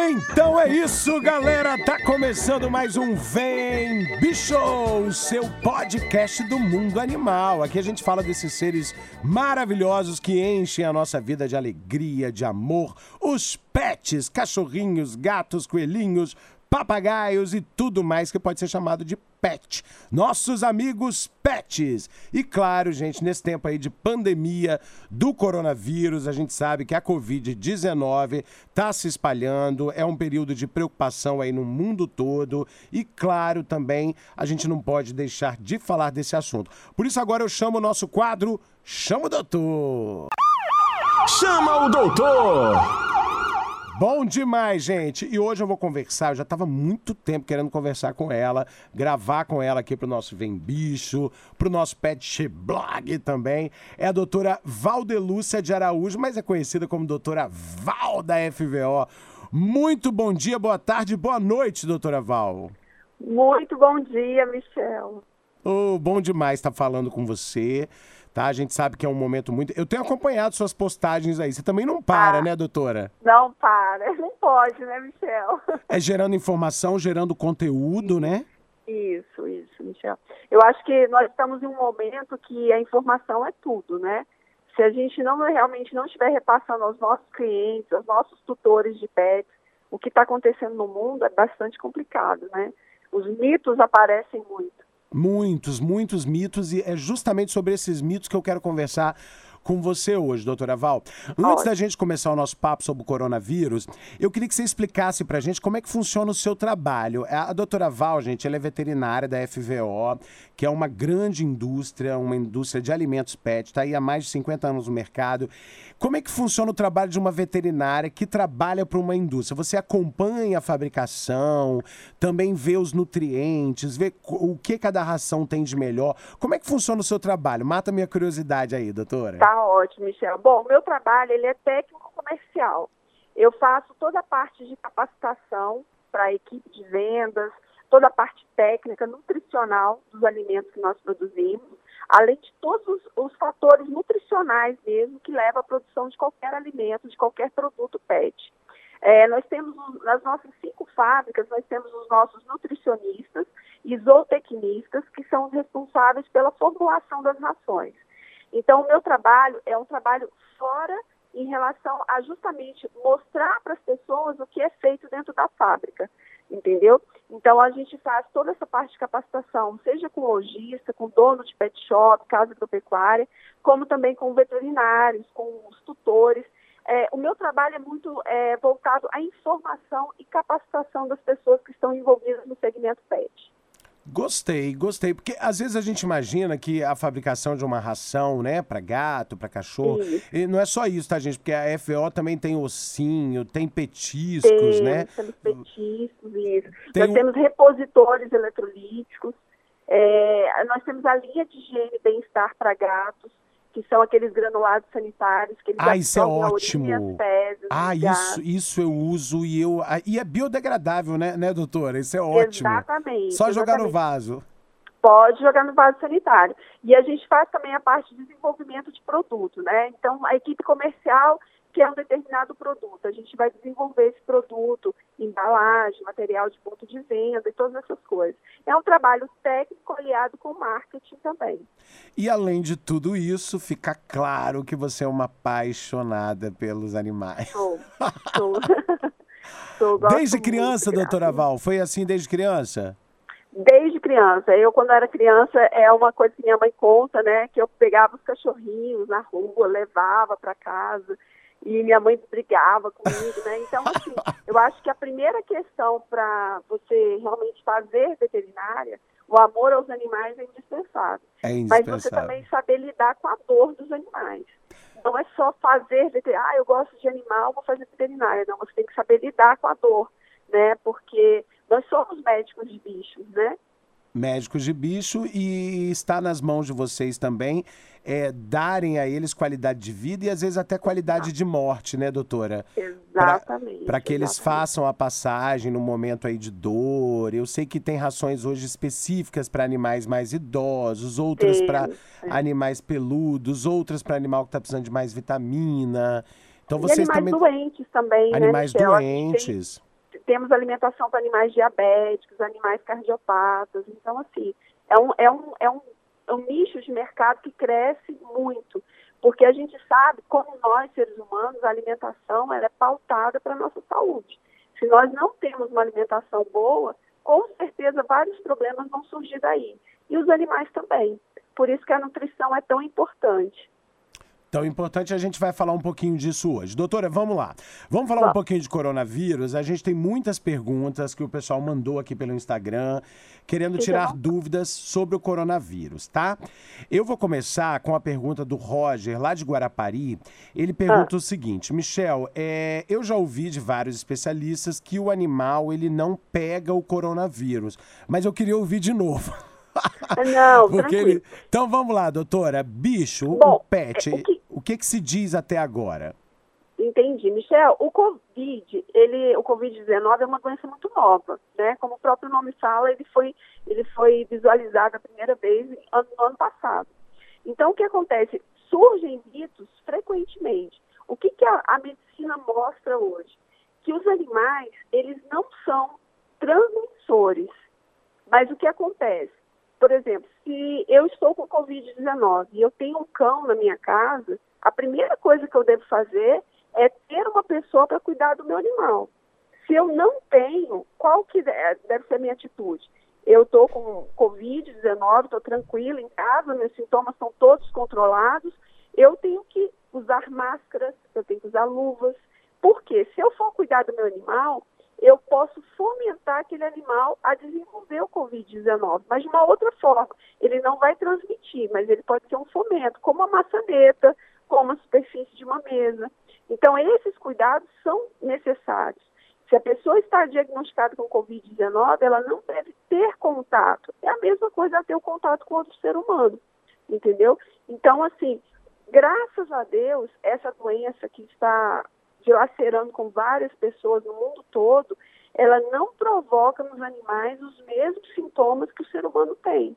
Então é isso, galera. Tá começando mais um Vem Bicho, o seu podcast do mundo animal. Aqui a gente fala desses seres maravilhosos que enchem a nossa vida de alegria, de amor. Os pets, cachorrinhos, gatos, coelhinhos, papagaios e tudo mais que pode ser chamado de pet. Nossos amigos pets. E claro, gente, nesse tempo aí de pandemia do coronavírus, a gente sabe que a Covid-19 está se espalhando, é um período de preocupação aí no mundo todo. E claro, também a gente não pode deixar de falar desse assunto. Por isso agora eu chamo o nosso quadro Chama o Doutor. Chama o doutor! Bom demais, gente! E hoje eu vou conversar, eu já estava muito tempo querendo conversar com ela, gravar com ela aqui pro nosso Vem Bicho, pro nosso Pet Blog também. É a doutora Valdelúcia de Araújo, mas é conhecida como doutora Val da FVO. Muito bom dia, boa tarde, boa noite, doutora Val. Muito bom dia, Michel. Oh, bom demais estar falando com você. Tá? A gente sabe que é um momento muito. Eu tenho acompanhado suas postagens aí. Você também não para, Ah. né, doutora? Não para, não pode, né, Michel? É gerando informação, gerando conteúdo, né? Isso, isso, Michel. Eu acho que nós estamos em um momento que a informação é tudo, né? Se a gente não realmente não estiver repassando aos nossos clientes, aos nossos tutores de pets, o que está acontecendo no mundo é bastante complicado, né? Os mitos aparecem muito. Muitos, muitos mitos, e é justamente sobre esses mitos que eu quero conversar com você hoje, doutora Val. Antes da gente começar o nosso papo sobre o coronavírus, eu queria que você explicasse pra gente como é que funciona o seu trabalho. A a doutora Val, gente, ela é veterinária da FVO, que é uma grande indústria, uma indústria de alimentos pet, está aí há mais de 50 anos no mercado. Como é que funciona o trabalho de uma veterinária que trabalha para uma indústria? Você acompanha a fabricação, também vê os nutrientes, vê o que cada ração tem de melhor. Como é que funciona o seu trabalho? Mata minha curiosidade aí, doutora. Tá ótimo, Michel. Bom, meu trabalho ele é técnico comercial. Eu faço toda a parte de capacitação para a equipe de vendas, toda a parte técnica, nutricional dos alimentos que nós produzimos, além de todos os, os fatores nutricionais mesmo que levam à produção de qualquer alimento, de qualquer produto PET. É, nós temos os- nas nossas cinco fábricas, nós temos os nossos nutricionistas e zootecnistas, que são responsáveis pela formulação das rações. Então, o meu trabalho é um trabalho fora em relação a justamente mostrar para as pessoas o que é feito dentro da fábrica, entendeu? Então, a gente faz toda essa parte de capacitação, seja com lojista, com dono de pet shop, casa agropecuária, como também com veterinários, com os tutores. É, o meu trabalho é muito é, voltado à informação e capacitação das pessoas que estão envolvidas no segmento pet. Gostei, gostei. Porque às vezes a gente imagina que a fabricação de uma ração, né, para gato, para cachorro, e não é só isso, tá, gente? Porque a FO também tem ossinho, tem petiscos, Tem, né? temos petiscos, isso. Tem nós temos repositores eletrolíticos, é, nós temos a linha de higiene e bem-estar para gatos, que são aqueles granulados sanitários que eles Ah, isso é ótimo. as fezes Ah, isso, isso eu uso e eu. ah, E é biodegradável, né, né, doutora? Isso é ótimo. Exatamente. Só jogar no exatamente. vaso. Pode jogar no vaso sanitário. E a gente faz também a parte de desenvolvimento de produto, né? Então, a equipe comercial quer um determinado produto. A gente vai desenvolver esse produto, embalagem, material de ponto de venda e todas essas coisas. É um trabalho técnico aliado com marketing também. E além de tudo isso, fica claro que você é uma apaixonada pelos animais. Sou. Sou. Sou, Desde muito criança, de doutora. Val? Foi assim desde criança? Desde criança. Eu, quando era criança, é uma coisa que minha mãe conta, né? Que eu pegava os cachorrinhos na rua, levava para casa e minha mãe brigava comigo, né? Então, assim, eu acho que a primeira questão para você realmente fazer veterinária, o amor aos animais é indispensável. É Mas você indispensável. também saber lidar com a dor dos animais. Não é só fazer veterinária, ah, eu gosto de animal, vou fazer veterinária. Não, você tem que saber lidar com a dor, né? Porque nós somos médicos de bichos, né? Médicos de bicho e está nas mãos de vocês também é, darem a eles qualidade de vida e às vezes até qualidade de morte, né, doutora? Exatamente. Para que eles façam a passagem no momento aí de dor. Eu sei que tem rações hoje específicas para animais mais idosos, outras para é. animais peludos, outras para animal que está precisando de mais vitamina. Então E vocês animais também doentes também, animais né, Michel? A gente tem- doentes. Temos alimentação para animais diabéticos, animais cardiopatas. Então, assim, é um, é, um, é, um, é um nicho de mercado que cresce muito. Porque a gente sabe, como nós, seres humanos, a alimentação ela é pautada para a nossa saúde. Se nós não temos uma alimentação boa, com certeza vários problemas vão surgir daí. E os animais também. Por isso que a nutrição é tão importante. Então, importante, a gente vai falar um pouquinho disso hoje. Doutora, vamos lá. Vamos falar um Vamos. pouquinho de coronavírus. A gente tem muitas perguntas que o pessoal mandou aqui pelo Instagram, querendo tirar dúvidas sobre o coronavírus, tá? Eu vou começar com a pergunta do Roger, lá de Guarapari. Ele pergunta Ah. o seguinte, Michel, é, eu já ouvi de vários especialistas que o animal, ele não pega o coronavírus, mas eu queria ouvir de novo. Não, Porque tranquilo. ele... Então vamos lá, doutora. Bicho, o Bom, pet, é, o que- o que que se diz até agora? Entendi. Michel, o Covid, ele, o Covid-19 é uma doença muito nova, né? Como o próprio nome fala, ele foi, ele foi visualizado a primeira vez no ano passado. Então, o que acontece? Surgem mitos frequentemente. O que, que a, a medicina mostra hoje? Que os animais, eles não são transmissores. Mas o que acontece? Por exemplo, se eu estou com Covid-19 e eu tenho um cão na minha casa, a primeira coisa que eu devo fazer é ter uma pessoa para cuidar do meu animal. Se eu não tenho, qual que de- deve ser a minha atitude? Eu estou com Covid-19, estou tranquila em casa, meus sintomas estão todos controlados, eu tenho que usar máscaras, eu tenho que usar luvas, porque se eu for cuidar do meu animal, eu posso fomentar aquele animal a desenvolver o Covid-19, mas de uma outra forma. Ele não vai transmitir, mas ele pode ser um fomento, como a maçaneta, como a superfície de uma mesa. Então, esses cuidados são necessários. Se a pessoa está diagnosticada com Covid-19, ela não deve ter contato. É a mesma coisa ter o contato com outro ser humano, entendeu? Então, assim, graças a Deus, essa doença que está dilacerando com várias pessoas no mundo todo, ela não provoca nos animais os mesmos sintomas que o ser humano tem.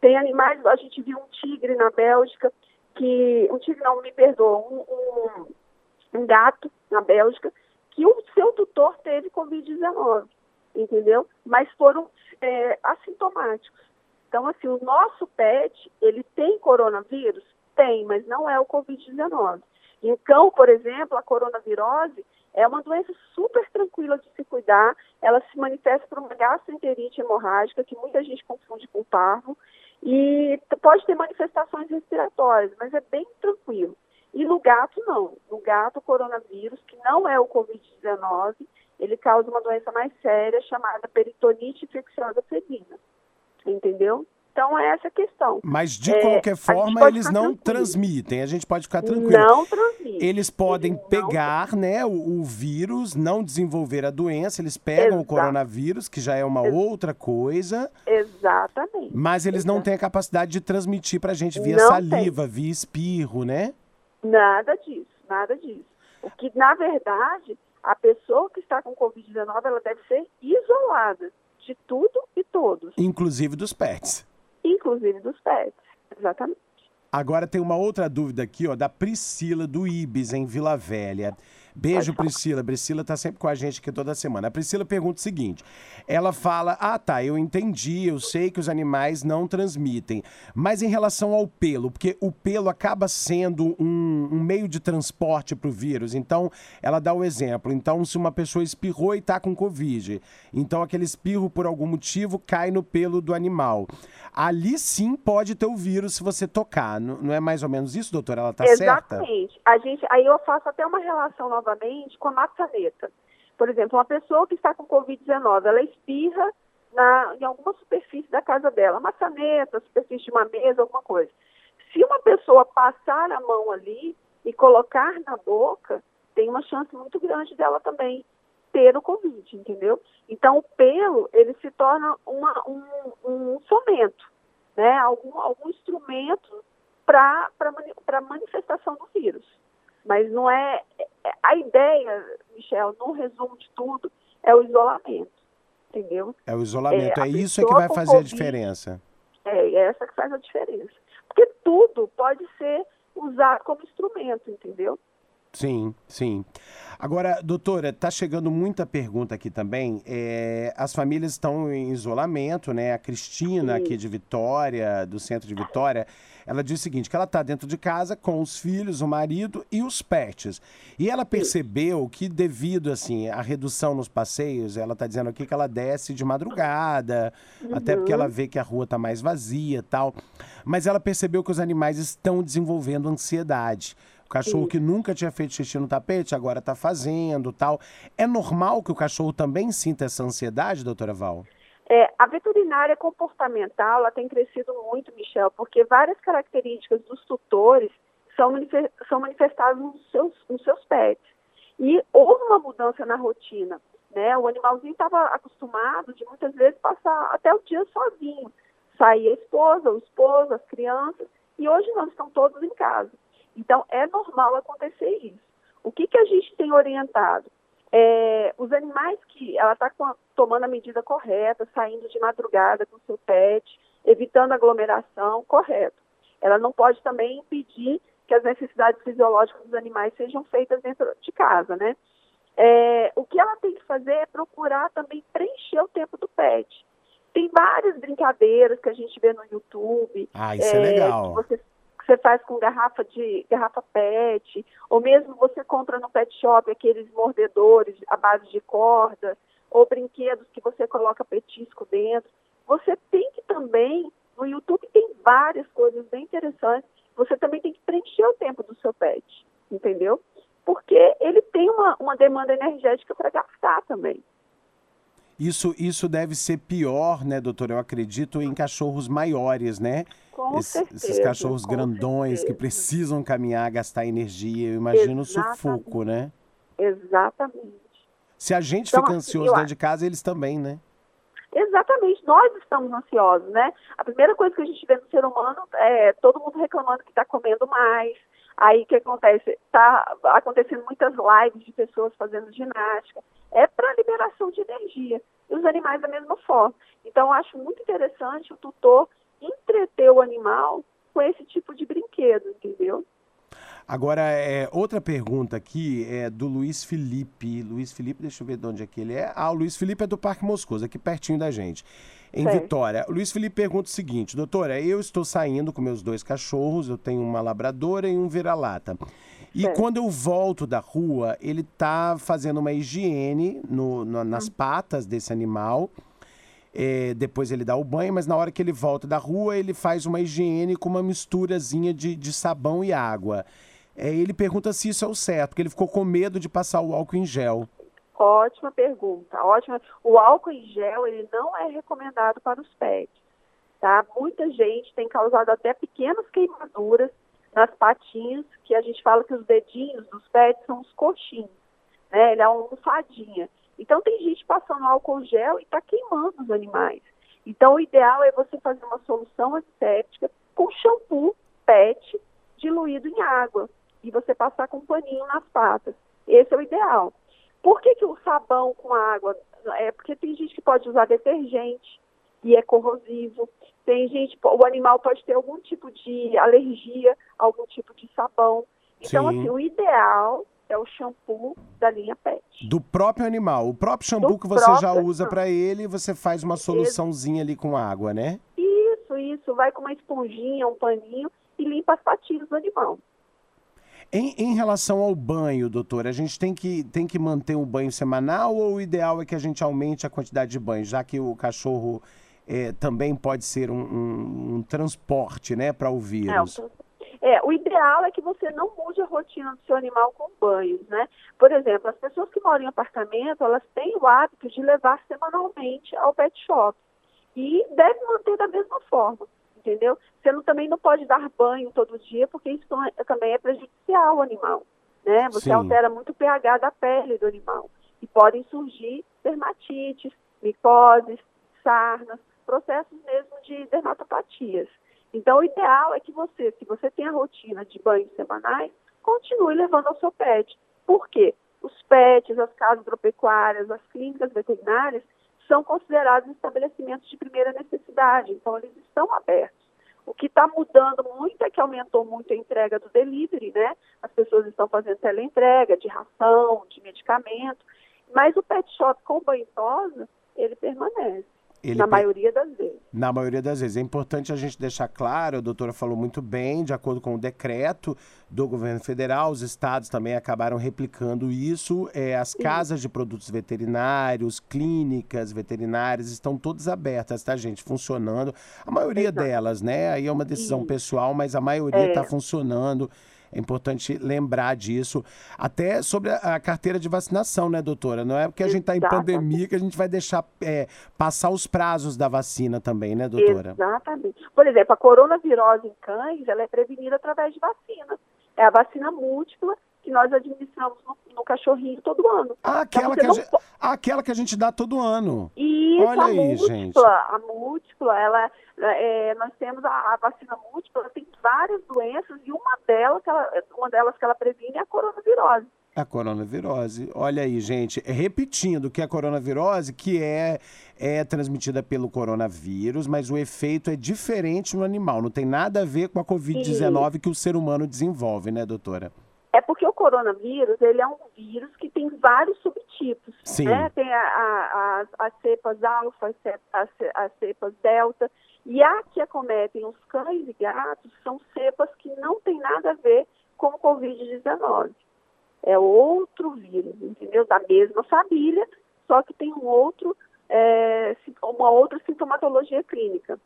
Tem animais, a gente viu um tigre na Bélgica, que um tigre não me perdoa, um, um, um gato na Bélgica, que o seu tutor teve Covid-19, entendeu? Mas foram é, assintomáticos. Então, assim, o nosso pet, ele tem coronavírus? Tem, mas não é o Covid-19. Em cão, por exemplo, a coronavirose é uma doença super tranquila de se cuidar. Ela se manifesta por uma gastroenterite hemorrágica, que muita gente confunde com parvo, e pode ter manifestações respiratórias, mas é bem tranquilo. E no gato, não. No gato, o coronavírus, que não é o Covid-19, ele causa uma doença mais séria chamada peritonite infecciosa felina. Entendeu? Então, é essa a questão. Mas de É, qualquer a forma, eles não tranquilo. transmitem. A gente pode ficar tranquilo. Não transmite. Eles podem Eles pegar, né, o, o vírus, não desenvolver a doença, eles pegam o Exato. coronavírus, que já é uma outra coisa, Exatamente. mas eles não têm a capacidade de transmitir pra gente via Não saliva, via espirro, né? Nada disso, nada disso. O que, na verdade, a pessoa que está com Covid-19, ela deve ser isolada de tudo e todos, Inclusive dos pets. Inclusive dos pets. Exatamente. Agora tem uma outra dúvida aqui, ó, da Priscila do Ibis, em Vila Velha. Beijo. Priscila. Priscila tá sempre com a gente aqui toda semana. A Priscila pergunta o seguinte: ela fala: Ah, tá, eu entendi, eu sei que os animais não transmitem. Mas em relação ao pelo, porque o pelo acaba sendo um, um meio de transporte para o vírus. Então, ela dá o exemplo. Então, se uma pessoa espirrou e tá com Covid, então aquele espirro, por algum motivo, cai no pelo do animal. Ali sim pode ter o vírus se você tocar. Não não é mais ou menos isso, doutora? Ela tá certa? Exatamente. A gente, aí eu faço até uma relação novamente com a maçaneta. Por exemplo, uma pessoa que está com Covid-19, ela espirra na, em alguma superfície da casa dela, maçaneta, superfície de uma mesa, alguma coisa. Se uma pessoa passar a mão ali e colocar na boca, tem uma chance muito grande dela também ter o Covid, entendeu? Então, o pelo, ele se torna uma, um, um fomento, né? Algum, algum instrumento para a manifestação do vírus. Mas não é. a ideia, Michel, no resumo de tudo, é o isolamento. Entendeu? É o isolamento, é, é isso é que vai fazer COVID, a diferença. É, é essa que faz a diferença. Porque tudo pode ser usado como instrumento, entendeu? Sim, sim. Agora, doutora, está chegando muita pergunta aqui também. É, as famílias estão em isolamento, né? A Cristina, sim. aqui de Vitória, do centro de Vitória, ela diz o seguinte: que ela está dentro de casa com os filhos, o marido e os pets. E ela percebeu que, devido assim à redução nos passeios, ela está dizendo aqui que ela desce de madrugada, uhum. até porque ela vê que a rua está mais vazia tal. Mas ela percebeu que os animais estão desenvolvendo ansiedade. O cachorro que nunca tinha feito xixi no tapete, agora está fazendo tal. É normal que o cachorro também sinta essa ansiedade, doutora Val? É, a veterinária comportamental ela tem crescido muito, Michel, porque várias características dos tutores são, são manifestadas nos seus, nos seus pets. E houve uma mudança na rotina. Né? O animalzinho estava acostumado de muitas vezes passar até o dia sozinho. Sair a esposa, o esposo, as crianças, e hoje não estão todos em casa. Então, é normal acontecer isso. O que, que a gente tem orientado? É, os animais que ela está tomando a medida correta, saindo de madrugada com seu pet, evitando aglomeração, correto. Ela não pode também impedir que as necessidades fisiológicas dos animais sejam feitas dentro de casa, né? É, o que ela tem que fazer é procurar também preencher o tempo do pet. Tem várias brincadeiras que a gente vê no YouTube. Ah, isso é, é legal. Você você faz com garrafa de garrafa PET, ou mesmo você compra no pet shop aqueles mordedores à base de corda, ou brinquedos que você coloca petisco dentro. Você tem que também, no YouTube tem várias coisas bem interessantes, você também tem que preencher o tempo do seu pet, entendeu? Porque ele tem uma, uma demanda energética para gastar também. Isso, isso deve ser pior, né, doutor? Eu acredito em cachorros maiores, né? Com Esse, certeza, esses cachorros grandões certeza. que precisam caminhar, gastar energia. Eu imagino Exatamente. o sufoco, né? Exatamente. Se a gente então, fica assim, ansioso dentro de casa, eles também, né? Exatamente, nós estamos ansiosos, né? A primeira coisa que a gente vê no ser humano é todo mundo reclamando que está comendo mais. Aí o que acontece? Está acontecendo muitas lives de pessoas fazendo ginástica é para liberação de energia. E os animais da mesma forma. Então, eu acho muito interessante o tutor entreter o animal com esse tipo de brinquedo, entendeu? Agora, é, outra pergunta aqui é do Luiz Felipe. Luiz Felipe, deixa eu ver de onde é que ele é. Ah, o Luiz Felipe é do Parque Moscoso, aqui pertinho da gente, em Vitória. O Luiz Felipe pergunta o seguinte: doutora, eu estou saindo com meus dois cachorros, eu tenho uma labradora e um vira-lata. E é. quando eu volto da rua, ele tá fazendo uma higiene no, no, nas hum. patas desse animal. É, depois ele dá o banho, mas na hora que ele volta da rua, ele faz uma higiene com uma misturazinha de, de sabão e água. É, ele pergunta se isso é o certo, porque ele ficou com medo de passar o álcool em gel. Ótima pergunta, ótima. O álcool em gel ele não é recomendado para os pets, tá? Muita gente tem causado até pequenas queimaduras nas patinhas, que a gente fala que os dedinhos dos pets são os coxinhos, né? Ele é uma almofadinha. Então tem gente passando álcool gel e está queimando os animais. Então o ideal é você fazer uma solução antisséptica com shampoo PET diluído em água e você passar com um paninho nas patas. Esse é o ideal. Por que, que o sabão com água? É porque tem gente que pode usar detergente e é corrosivo. Tem gente, o animal pode ter algum tipo de alergia, algum tipo de sabão. Então, Sim. assim, o ideal é o shampoo da linha PET. Do próprio animal. O próprio shampoo Do que você já usa para ele, você faz uma soluçãozinha ali com água, né? Isso, isso. Vai com uma esponjinha, um paninho e limpa as patinhas do animal. Em, em, relação ao banho, doutor, a gente tem que, tem que manter um banho semanal ou o ideal é que a gente aumente a quantidade de banho, já que o cachorro é, também pode ser um, um, um transporte né, para o vírus? É, é, o ideal é que você não mude a rotina do seu animal com banhos, né? Por exemplo, as pessoas que moram em apartamento, elas têm o hábito de levar semanalmente ao pet shop e deve manter da mesma forma entendeu? Você não, também não pode dar banho todo dia, porque isso também é prejudicial ao animal, né? Você Sim. altera muito o pH da pele do animal. e podem surgir dermatites, micoses, sarnas, processos mesmo de dermatopatias. Então, o ideal é que você, se você tem a rotina de banhos semanais, continue levando ao seu pet. Por quê? Os pets, as casas agropecuárias, as clínicas veterinárias são considerados estabelecimentos de primeira necessidade, então eles estão abertos. O que está mudando muito é que aumentou muito a entrega do delivery, né? As pessoas estão fazendo teleentrega de ração, de medicamento, mas o pet shop com banho ele permanece. Ele na maioria das vezes. Na maioria das vezes. É importante a gente deixar claro, a doutora falou muito bem, de acordo com o decreto do governo federal, os estados também acabaram replicando isso. É, as casas de produtos veterinários, clínicas veterinárias, estão todas abertas, tá, gente? Funcionando. A maioria Exato. delas, né? Aí é uma decisão Sim. pessoal, mas a maioria está é. funcionando. É importante lembrar disso. Até sobre a carteira de vacinação, né, doutora? Não é porque a gente está em pandemia que a gente vai deixar é, passar os prazos da vacina também, né, doutora? Exatamente. Por exemplo, a coronavirose em cães, ela é prevenida através de vacina. É a vacina múltipla que nós administramos no, no cachorrinho todo ano. Ah, aquela, que a gente, aquela que a gente dá todo ano. Isso, Olha a aí, múltipla, gente. A múltipla, ela, é, nós temos a, a, vacina múltipla, tem várias doenças e uma delas, que ela, uma delas que ela previne é a coronavirose. A coronavirose. Olha aí, gente, repetindo que a coronavirose, que é, é transmitida pelo coronavírus, mas o efeito é diferente no animal. Não tem nada a ver com a Covid-19 que o ser humano desenvolve, né, doutora? É porque o coronavírus, ele é um vírus que tem vários subtipos. Sim. Né? Tem a, a, a, as cepas alfa, as cepas delta, e a que acometem os cães e gatos são cepas que não tem nada a ver com o Covid-19. É outro vírus, entendeu? Da mesma família, só que tem um outro, é, uma outra sintomatologia clínica.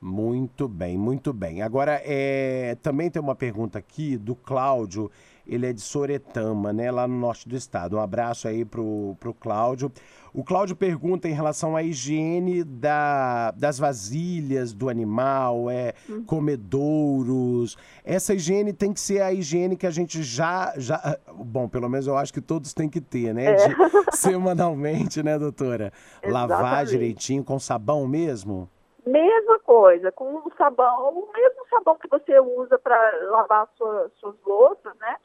Muito bem, muito bem. Agora, é, também tem uma pergunta aqui do Cláudio ele é de Soretama, né, lá no norte do estado. Um abraço aí pro, pro Cláudio. O Cláudio pergunta em relação à higiene da, das vasilhas do animal, é, hum. comedouros. Essa higiene tem que ser a higiene que a gente já, já. Bom, pelo menos eu acho que todos têm que ter, né? É. semanalmente, né, doutora? Exatamente. Lavar direitinho com sabão mesmo? Mesma coisa, com o sabão, o mesmo sabão que você usa para lavar sua, suas louças, né?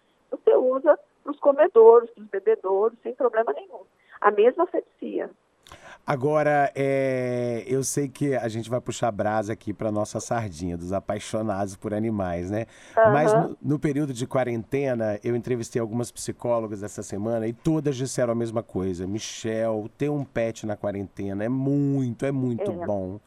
Você usa para os comedouros, para os bebedouros, sem problema nenhum. A mesma asepsia. Agora, é, eu sei que a gente vai puxar brasa aqui para nossa sardinha, dos apaixonados por animais, né? Uhum. Mas no, no, período de quarentena, eu entrevistei algumas psicólogas essa semana e todas disseram a mesma coisa. Michel, ter um pet na quarentena é muito, é muito é. bom.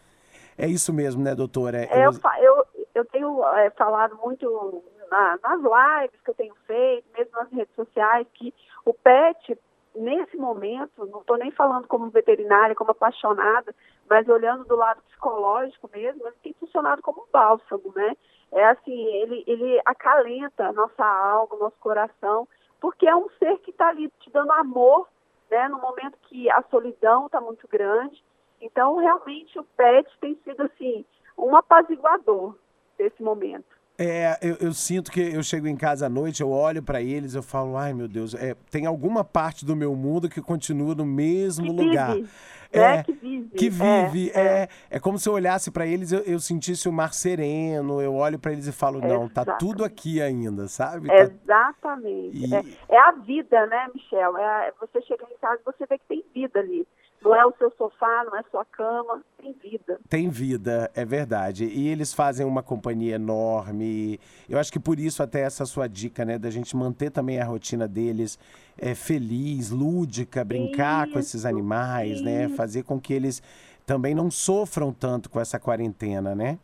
É isso mesmo, né, doutora? É, eu, eu, eu tenho é, falado muito na, nas lives que eu tenho feito, mesmo nas redes sociais, que o PET, nesse momento, não estou nem falando como veterinária, como apaixonada, mas olhando do lado psicológico mesmo, ele tem funcionado como um bálsamo, né? É assim, ele, ele acalenta a nossa alma, nosso coração, porque é um ser que está ali te dando amor, né? No momento que a solidão está muito grande. Então, realmente, o PET tem sido, assim, um apaziguador desse momento. É, eu, eu, sinto que eu chego em casa à noite, eu olho para eles, eu falo, ai meu Deus, é, tem alguma parte do meu mundo que continua no mesmo que lugar. Vive. É, é, que vive. Que vive. É, é. é como se eu olhasse para eles, eu, eu, sentisse o mar sereno, eu olho para eles e falo, não, tá tudo aqui ainda, sabe? Tá... Exatamente. E... É, é, a vida, né, Michel? É, você chega em casa e você vê que tem vida ali. Não é o seu sofá, não é sua cama, tem vida. Tem vida, é verdade. E eles fazem uma companhia enorme. Eu acho que por isso até essa sua dica, né, da gente manter também a rotina deles é, feliz, lúdica, brincar isso, com esses animais, né, isso. né, fazer com que eles também não sofram tanto com essa quarentena, né?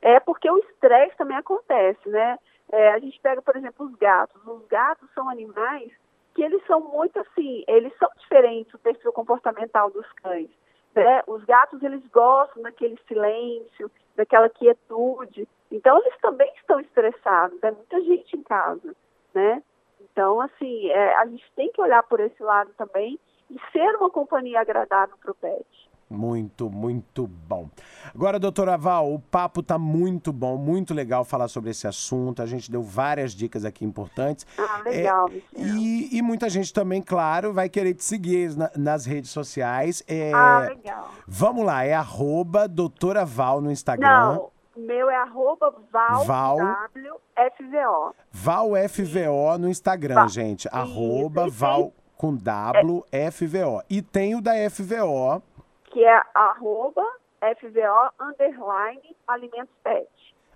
É porque o estresse também acontece, né? É, a gente pega, por exemplo, os gatos. Os gatos são animais que eles são muito assim, eles são diferentes do perfil comportamental dos cães. Né? Os gatos, eles gostam daquele silêncio, daquela quietude. Então, eles também estão estressados. É muita gente em casa, né? Então, assim, é, a gente tem que olhar por esse lado também e ser uma companhia agradável para o pet. Muito, muito bom. Agora, doutora Val, o papo tá muito bom, muito legal falar sobre esse assunto. A gente deu várias dicas aqui importantes. Ah, legal, é, e, e, muita gente também, claro, vai querer te seguir na, nas redes sociais. É, ah, legal. Vamos lá, é arroba doutora Val no Instagram. Não, meu é arroba Val, Val WFVO. Val FVO no Instagram, Val. gente. Isso, arroba Val com W é. E tem o da FVO que é arroba FVO underline alimentos pet.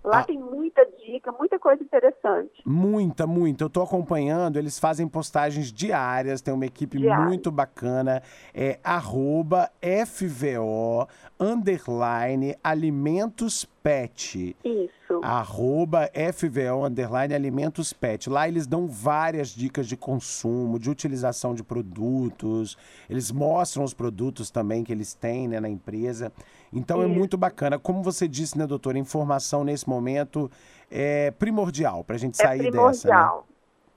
Lá ah. tem muita dica, muita coisa interessante. Muita, muita. Eu estou acompanhando, eles fazem postagens diárias, tem uma equipe Diário. muito bacana. É arroba FVO underline alimentos pet. Isso. Arroba FVO underline alimentos pet. Lá eles dão várias dicas de consumo, de utilização de produtos. Eles mostram os produtos também que eles têm né, na empresa. Então Isso. é muito bacana. Como você disse, né, doutora, informação nesse momento é primordial para a gente é sair é primordial. dessa. Né?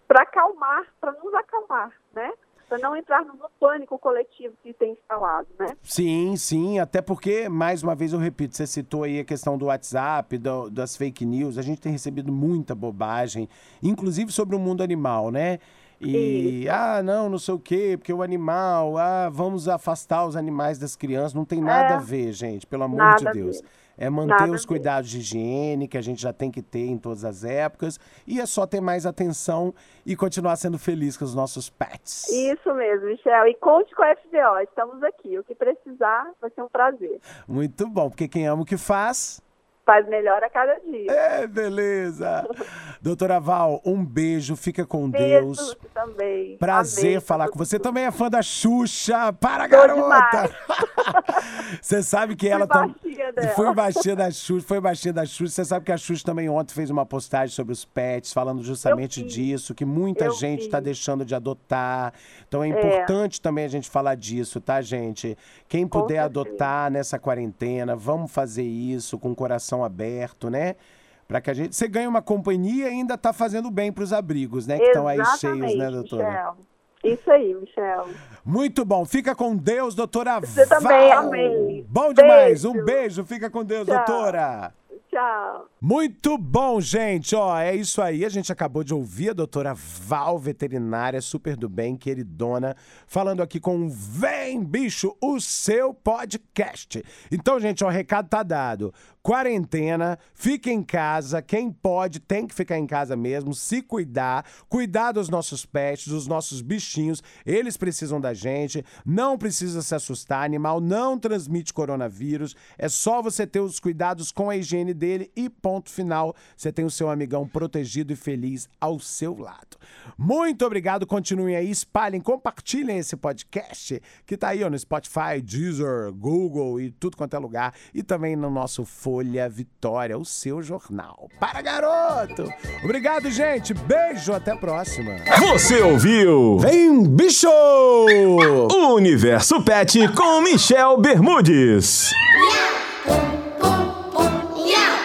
Para acalmar, para nos acalmar, né? para não entrarmos no pânico coletivo que tem instalado, né? Sim, sim, até porque, mais uma vez eu repito, você citou aí a questão do WhatsApp, do, das fake news, a gente tem recebido muita bobagem, inclusive sobre o mundo animal, né? E, Isso. ah, não, não sei o quê, porque o animal, ah, vamos afastar os animais das crianças. Não tem nada é, a ver, gente, pelo amor de Deus. É manter nada os cuidados de higiene, que a gente já tem que ter em todas as épocas. E é só ter mais atenção e continuar sendo feliz com os nossos pets. Isso mesmo, Michel. E conte com a FVO, estamos aqui. O que precisar vai ser um prazer. Muito bom, porque quem ama o que faz faz melhor a cada dia. É, beleza. Doutora Val, um beijo, fica com beijo Deus. também. Prazer Amém, falar com você. Também é fã da Xuxa. Para, garota! Você sabe que ela também. Foi baixinha da Xuxa, foi baixinha da Xuxa. Você sabe que a Xuxa também ontem fez uma postagem sobre os pets, falando justamente disso, que muita Eu gente está deixando de adotar. Então é, é importante é. também a gente falar disso, tá, gente? Quem puder adotar nessa quarentena, vamos fazer isso com o coração coração aberto, né? Para que a gente. Você ganha uma companhia e ainda está fazendo bem para os abrigos, né? Que estão aí cheios, né, doutora? Michel. Isso aí, Michel. Muito bom. Fica com Deus, doutora Você Val. também, amém. Bom demais. Beijo. Um beijo. Fica com Deus, Tchau. doutora. Tchau. Muito bom, gente. Ó, é isso aí. A gente acabou de ouvir a doutora Val, veterinária, super do bem, queridona, falando aqui com Vem Bicho, o seu podcast. Então, gente, ó, o recado tá dado. Quarentena, fique em casa. Quem pode tem que ficar em casa mesmo, se cuidar, cuidar dos nossos pets, dos nossos bichinhos. Eles precisam da gente. Não precisa se assustar. Animal não transmite coronavírus. É só você ter os cuidados com a higiene dele e ponto final. Você tem o seu amigão protegido e feliz ao seu lado. Muito obrigado. Continuem aí, espalhem, compartilhem esse podcast que tá aí ó, no Spotify, Deezer, Google e tudo quanto é lugar. E também no nosso Folha Vitória, o seu jornal. Para, garoto! Obrigado, gente. Beijo, até a próxima. Você ouviu? Vem, bicho! O Universo Pet com Michel Bermudes. Yeah.